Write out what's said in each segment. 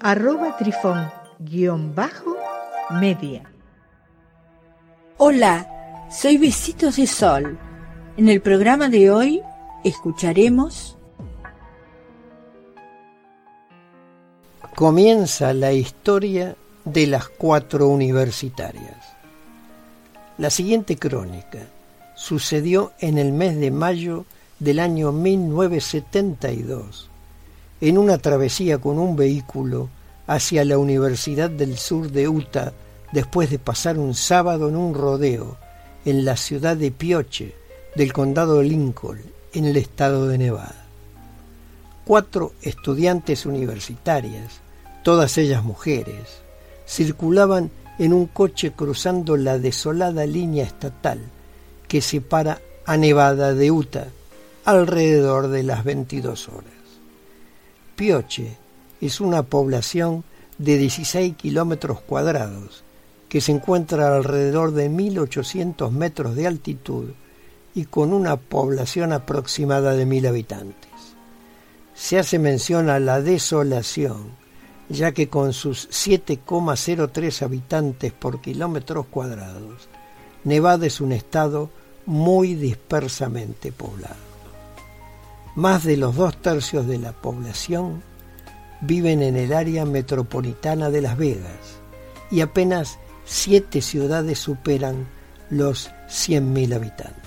arroba trifón-media. Hola, soy Besitos de Sol. En el programa de hoy escucharemos... Comienza la historia de las cuatro universitarias. La siguiente crónica sucedió en el mes de mayo del año 1972 en una travesía con un vehículo hacia la Universidad del Sur de Utah después de pasar un sábado en un rodeo en la ciudad de Pioche del condado de Lincoln, en el estado de Nevada. Cuatro estudiantes universitarias, todas ellas mujeres, circulaban en un coche cruzando la desolada línea estatal que separa a Nevada de Utah alrededor de las 22 horas. Pioche es una población de 16 kilómetros cuadrados que se encuentra alrededor de 1.800 metros de altitud y con una población aproximada de 1.000 habitantes. Se hace mención a la desolación, ya que con sus 7,03 habitantes por kilómetros cuadrados, Nevada es un estado muy dispersamente poblado. Más de los dos tercios de la población viven en el área metropolitana de Las Vegas y apenas siete ciudades superan los 100.000 habitantes.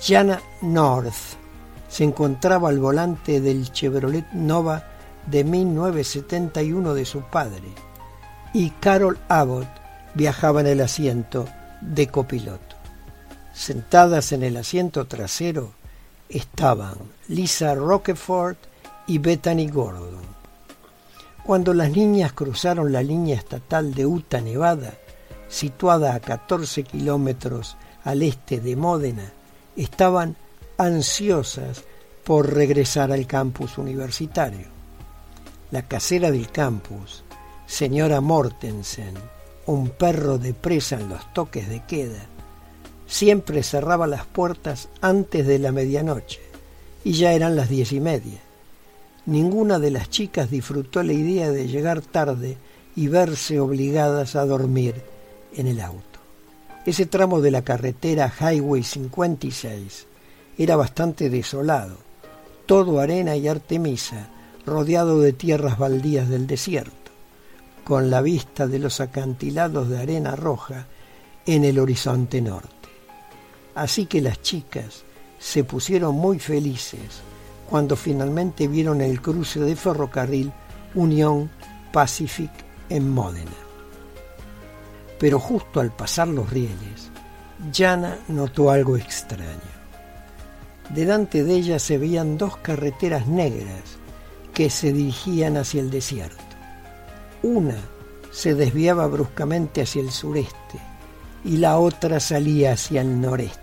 Jana North se encontraba al volante del Chevrolet Nova de 1971 de su padre y Carol Abbott viajaba en el asiento de copiloto. Sentadas en el asiento trasero, estaban Lisa Rockefort y Bethany Gordon. Cuando las niñas cruzaron la línea estatal de Utah, Nevada, situada a 14 kilómetros al este de Módena, estaban ansiosas por regresar al campus universitario. La casera del campus, señora Mortensen, un perro de presa en los toques de queda, siempre cerraba las puertas antes de la medianoche y ya eran las diez y media. Ninguna de las chicas disfrutó la idea de llegar tarde y verse obligadas a dormir en el auto. Ese tramo de la carretera Highway 56 era bastante desolado, todo arena y artemisa, rodeado de tierras baldías del desierto, con la vista de los acantilados de arena roja en el horizonte norte. Así que las chicas se pusieron muy felices cuando finalmente vieron el cruce de ferrocarril Unión Pacific en Módena. Pero justo al pasar los rieles, Jana notó algo extraño. Delante de ella se veían dos carreteras negras que se dirigían hacia el desierto. Una se desviaba bruscamente hacia el sureste y la otra salía hacia el noreste,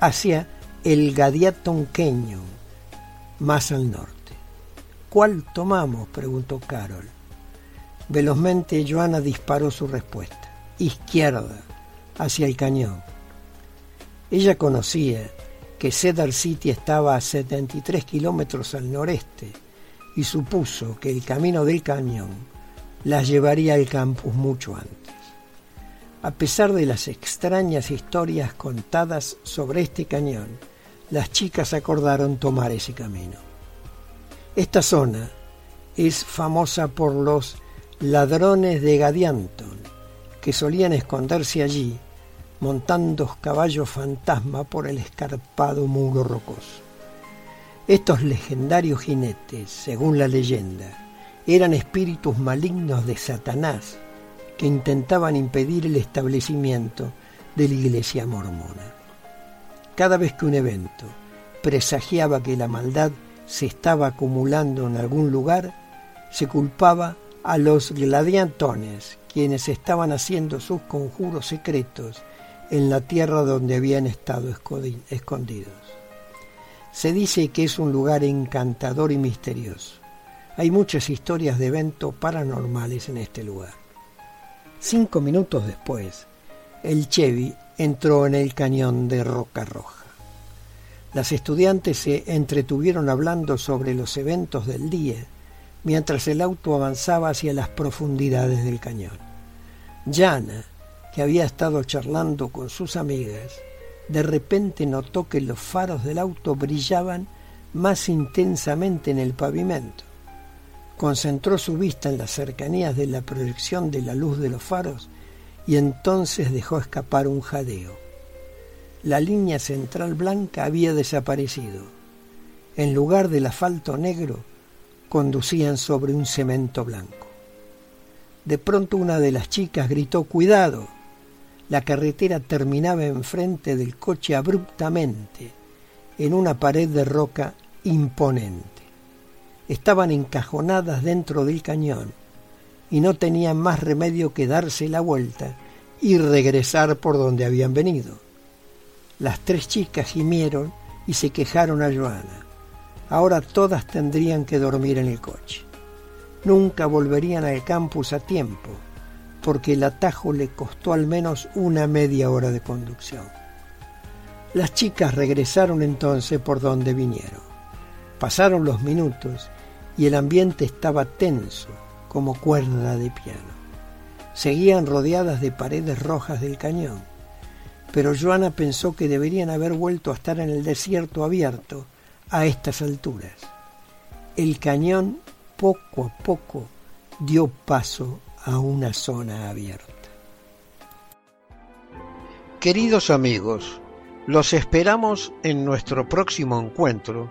hacia el Gadiaton Canyon, más al norte. ¿Cuál tomamos? preguntó Carol. Velozmente Joana disparó su respuesta. Izquierda, hacia el cañón. Ella conocía que Cedar City estaba a 73 kilómetros al noreste y supuso que el camino del cañón las llevaría al campus mucho antes. A pesar de las extrañas historias contadas sobre este cañón, las chicas acordaron tomar ese camino. Esta zona es famosa por los ladrones de Gadianton, que solían esconderse allí montando caballos fantasma por el escarpado muro rocoso. Estos legendarios jinetes, según la leyenda, eran espíritus malignos de Satanás que intentaban impedir el establecimiento de la iglesia mormona. Cada vez que un evento presagiaba que la maldad se estaba acumulando en algún lugar, se culpaba a los gladiantones, quienes estaban haciendo sus conjuros secretos en la tierra donde habían estado escondidos. Se dice que es un lugar encantador y misterioso. Hay muchas historias de eventos paranormales en este lugar. Cinco minutos después, el Chevy entró en el cañón de Roca Roja. Las estudiantes se entretuvieron hablando sobre los eventos del día mientras el auto avanzaba hacia las profundidades del cañón. Jana, que había estado charlando con sus amigas, de repente notó que los faros del auto brillaban más intensamente en el pavimento. Concentró su vista en las cercanías de la proyección de la luz de los faros y entonces dejó escapar un jadeo. La línea central blanca había desaparecido. En lugar del asfalto negro, conducían sobre un cemento blanco. De pronto una de las chicas gritó Cuidado. La carretera terminaba enfrente del coche abruptamente, en una pared de roca imponente estaban encajonadas dentro del cañón y no tenían más remedio que darse la vuelta y regresar por donde habían venido. Las tres chicas gimieron y se quejaron a Joana. Ahora todas tendrían que dormir en el coche. Nunca volverían al campus a tiempo, porque el atajo le costó al menos una media hora de conducción. Las chicas regresaron entonces por donde vinieron. Pasaron los minutos y el ambiente estaba tenso como cuerda de piano. Seguían rodeadas de paredes rojas del cañón, pero Joana pensó que deberían haber vuelto a estar en el desierto abierto a estas alturas. El cañón poco a poco dio paso a una zona abierta. Queridos amigos, los esperamos en nuestro próximo encuentro